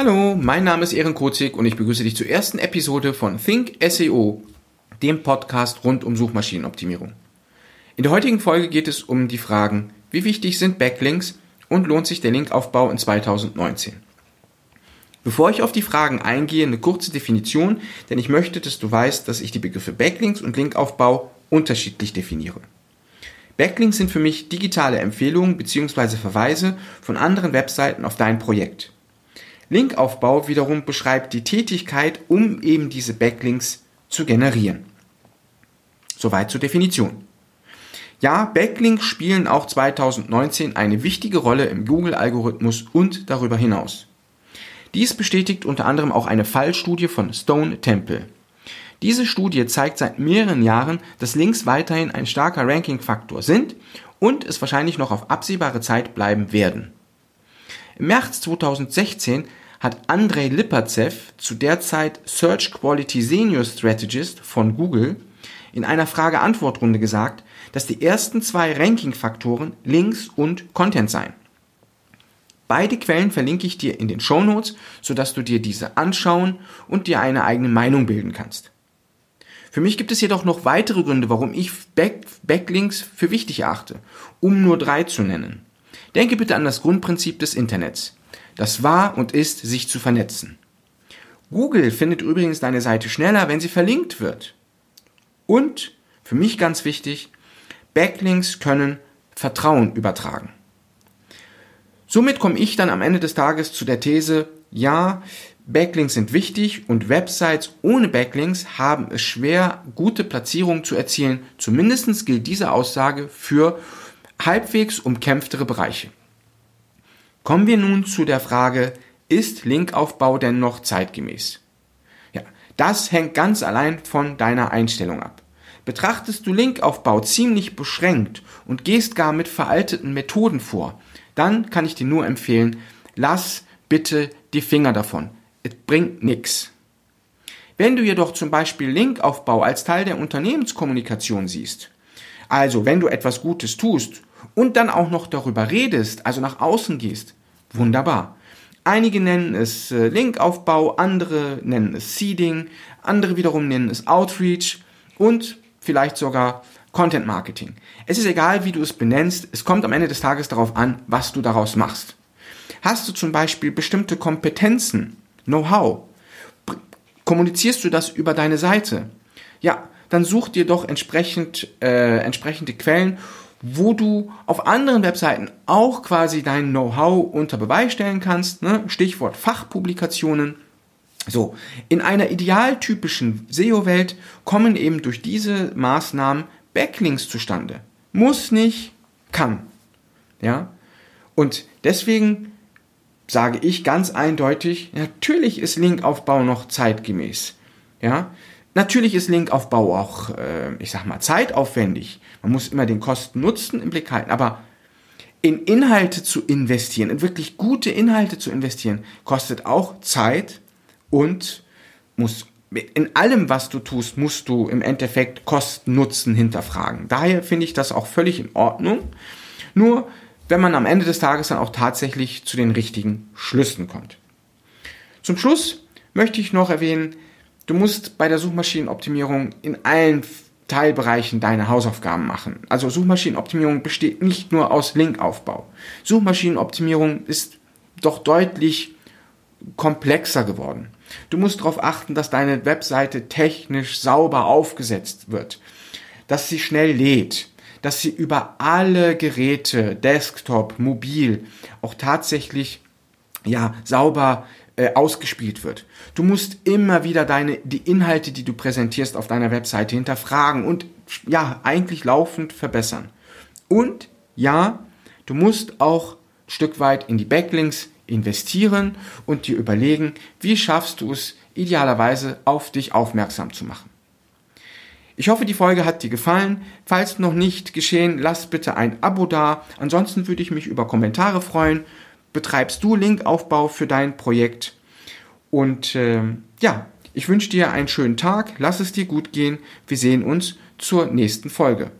Hallo, mein Name ist Ehren Kozig und ich begrüße dich zur ersten Episode von Think SEO, dem Podcast rund um Suchmaschinenoptimierung. In der heutigen Folge geht es um die Fragen, wie wichtig sind Backlinks und lohnt sich der Linkaufbau in 2019? Bevor ich auf die Fragen eingehe, eine kurze Definition, denn ich möchte, dass du weißt, dass ich die Begriffe Backlinks und Linkaufbau unterschiedlich definiere. Backlinks sind für mich digitale Empfehlungen bzw. Verweise von anderen Webseiten auf dein Projekt. Linkaufbau wiederum beschreibt die Tätigkeit, um eben diese Backlinks zu generieren. Soweit zur Definition. Ja, Backlinks spielen auch 2019 eine wichtige Rolle im Google-Algorithmus und darüber hinaus. Dies bestätigt unter anderem auch eine Fallstudie von Stone Temple. Diese Studie zeigt seit mehreren Jahren, dass Links weiterhin ein starker Ranking-Faktor sind und es wahrscheinlich noch auf absehbare Zeit bleiben werden. Im März 2016 hat Andrei Lipatzev, zu der Zeit Search Quality Senior Strategist von Google, in einer Frage-Antwort-Runde gesagt, dass die ersten zwei Ranking-Faktoren Links und Content seien. Beide Quellen verlinke ich dir in den Show Notes, sodass du dir diese anschauen und dir eine eigene Meinung bilden kannst. Für mich gibt es jedoch noch weitere Gründe, warum ich Back Backlinks für wichtig erachte, um nur drei zu nennen. Denke bitte an das Grundprinzip des Internets. Das war und ist, sich zu vernetzen. Google findet übrigens deine Seite schneller, wenn sie verlinkt wird. Und, für mich ganz wichtig, Backlinks können Vertrauen übertragen. Somit komme ich dann am Ende des Tages zu der These, ja, Backlinks sind wichtig und Websites ohne Backlinks haben es schwer, gute Platzierungen zu erzielen. Zumindest gilt diese Aussage für halbwegs umkämpftere Bereiche. Kommen wir nun zu der Frage, ist Linkaufbau denn noch zeitgemäß? Ja, das hängt ganz allein von deiner Einstellung ab. Betrachtest du Linkaufbau ziemlich beschränkt und gehst gar mit veralteten Methoden vor, dann kann ich dir nur empfehlen, lass bitte die Finger davon. Es bringt nichts. Wenn du jedoch zum Beispiel Linkaufbau als Teil der Unternehmenskommunikation siehst, also wenn du etwas Gutes tust und dann auch noch darüber redest, also nach außen gehst, wunderbar. Einige nennen es äh, Linkaufbau, andere nennen es Seeding, andere wiederum nennen es Outreach und vielleicht sogar Content Marketing. Es ist egal, wie du es benennst, es kommt am Ende des Tages darauf an, was du daraus machst. Hast du zum Beispiel bestimmte Kompetenzen, Know-how, kommunizierst du das über deine Seite? Ja, dann such dir doch entsprechend, äh, entsprechende Quellen, wo du auf anderen Webseiten auch quasi dein Know-how unter Beweis stellen kannst. Ne? Stichwort Fachpublikationen so, in einer idealtypischen SEO-Welt kommen eben durch diese Maßnahmen Backlinks zustande. Muss nicht, kann. Ja? Und deswegen sage ich ganz eindeutig, natürlich ist Linkaufbau noch zeitgemäß. Ja? Natürlich ist Linkaufbau auch, äh, ich sag mal, zeitaufwendig. Man muss immer den Kosten-Nutzen im Blick halten, aber in Inhalte zu investieren, in wirklich gute Inhalte zu investieren, kostet auch Zeit, und muss in allem, was du tust, musst du im Endeffekt Kosten Nutzen hinterfragen. Daher finde ich das auch völlig in Ordnung. Nur wenn man am Ende des Tages dann auch tatsächlich zu den richtigen Schlüssen kommt. Zum Schluss möchte ich noch erwähnen, du musst bei der Suchmaschinenoptimierung in allen Teilbereichen deine Hausaufgaben machen. Also Suchmaschinenoptimierung besteht nicht nur aus Linkaufbau. Suchmaschinenoptimierung ist doch deutlich komplexer geworden. Du musst darauf achten, dass deine Webseite technisch sauber aufgesetzt wird, dass sie schnell lädt, dass sie über alle Geräte, Desktop, mobil, auch tatsächlich ja sauber äh, ausgespielt wird. Du musst immer wieder deine die Inhalte, die du präsentierst auf deiner Webseite hinterfragen und ja eigentlich laufend verbessern. Und ja, du musst auch ein Stück weit in die Backlinks investieren und dir überlegen, wie schaffst du es idealerweise auf dich aufmerksam zu machen. Ich hoffe, die Folge hat dir gefallen. Falls noch nicht geschehen, lass bitte ein Abo da. Ansonsten würde ich mich über Kommentare freuen. Betreibst du Linkaufbau für dein Projekt? Und äh, ja, ich wünsche dir einen schönen Tag. Lass es dir gut gehen. Wir sehen uns zur nächsten Folge.